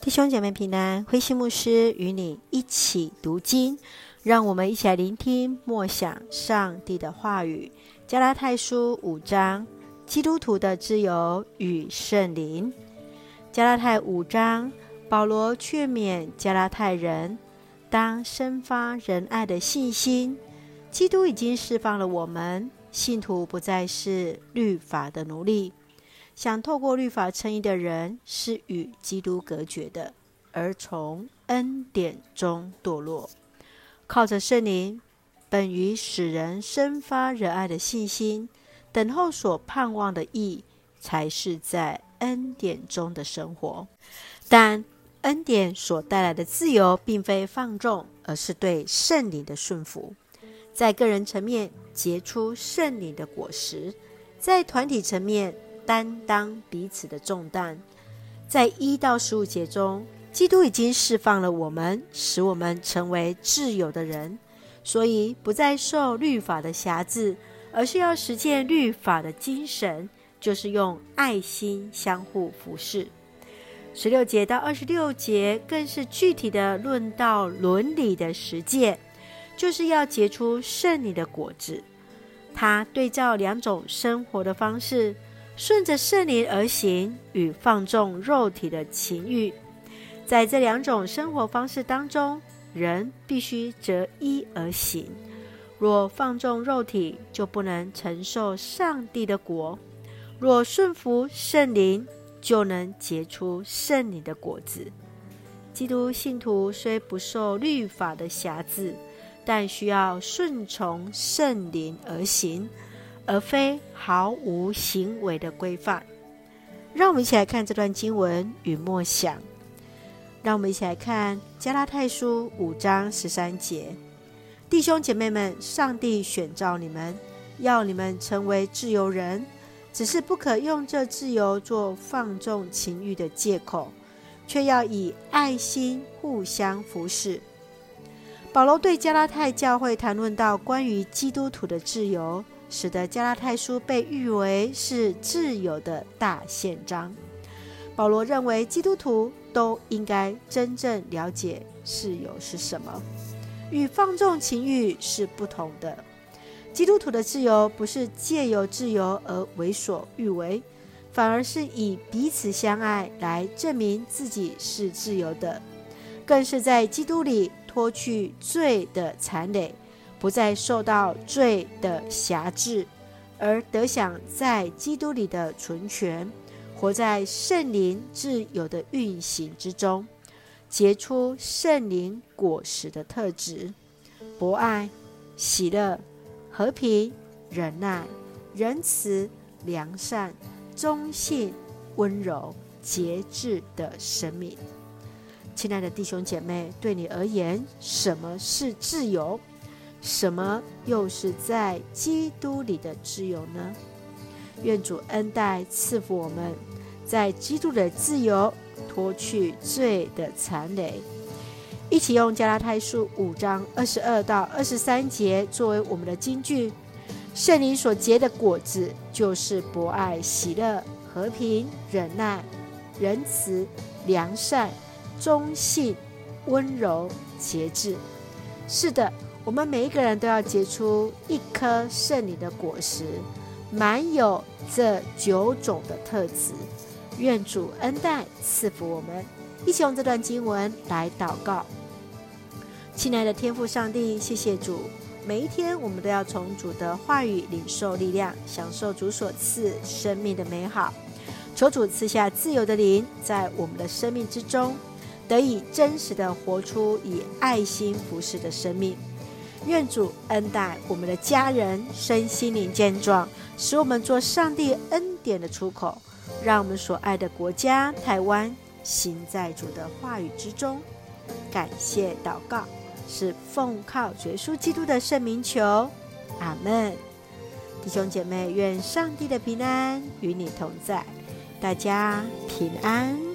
弟兄姐妹平安，灰心牧师与你一起读经，让我们一起来聆听默想上帝的话语。加拉太书五章，基督徒的自由与圣灵。加拉太五章，保罗劝勉加拉太人，当生发仁爱的信心。基督已经释放了我们，信徒不再是律法的奴隶。想透过律法称义的人，是与基督隔绝的，而从恩典中堕落。靠着圣灵，本于使人生发仁爱的信心，等候所盼望的义，才是在恩典中的生活。但恩典所带来的自由，并非放纵，而是对圣灵的顺服。在个人层面结出圣灵的果实，在团体层面。担当彼此的重担，在一到十五节中，基督已经释放了我们，使我们成为自由的人，所以不再受律法的辖制，而是要实践律法的精神，就是用爱心相互服侍。十六节到二十六节更是具体的论到伦理的实践，就是要结出圣灵的果子。他对照两种生活的方式。顺着圣灵而行，与放纵肉体的情欲，在这两种生活方式当中，人必须择一而行。若放纵肉体，就不能承受上帝的国；若顺服圣灵，就能结出圣灵的果子。基督信徒虽不受律法的辖制，但需要顺从圣灵而行。而非毫无行为的规范。让我们一起来看这段经文与默想。让我们一起来看加拉太书五章十三节：弟兄姐妹们，上帝选召你们，要你们成为自由人，只是不可用这自由做放纵情欲的借口，却要以爱心互相服侍。保罗对加拉太教会谈论到关于基督徒的自由。使得加拉太书被誉为是自由的大宪章。保罗认为基督徒都应该真正了解自由是什么，与放纵情欲是不同的。基督徒的自由不是借由自由而为所欲为，反而是以彼此相爱来证明自己是自由的，更是在基督里脱去罪的残累。不再受到罪的辖制，而得享在基督里的存权，活在圣灵自由的运行之中，结出圣灵果实的特质：博爱、喜乐、和平、忍耐、仁慈、良善、忠信、温柔、节制的生命。亲爱的弟兄姐妹，对你而言，什么是自由？什么又是在基督里的自由呢？愿主恩待赐福我们，在基督的自由脱去罪的残累。一起用加拉太书五章二十二到二十三节作为我们的金句。圣灵所结的果子，就是博爱、喜乐、和平、忍耐、仁慈、良善、忠信、温柔、节制。是的。我们每一个人都要结出一颗圣灵的果实，满有这九种的特质。愿主恩待赐福我们，一起用这段经文来祷告。亲爱的天父上帝，谢谢主，每一天我们都要从主的话语领受力量，享受主所赐生命的美好。求主赐下自由的灵，在我们的生命之中，得以真实的活出以爱心服侍的生命。愿主恩待我们的家人，身心灵健壮，使我们做上帝恩典的出口，让我们所爱的国家台湾行在主的话语之中。感谢祷告，是奉靠耶稣基督的圣名求，阿门。弟兄姐妹，愿上帝的平安与你同在，大家平安。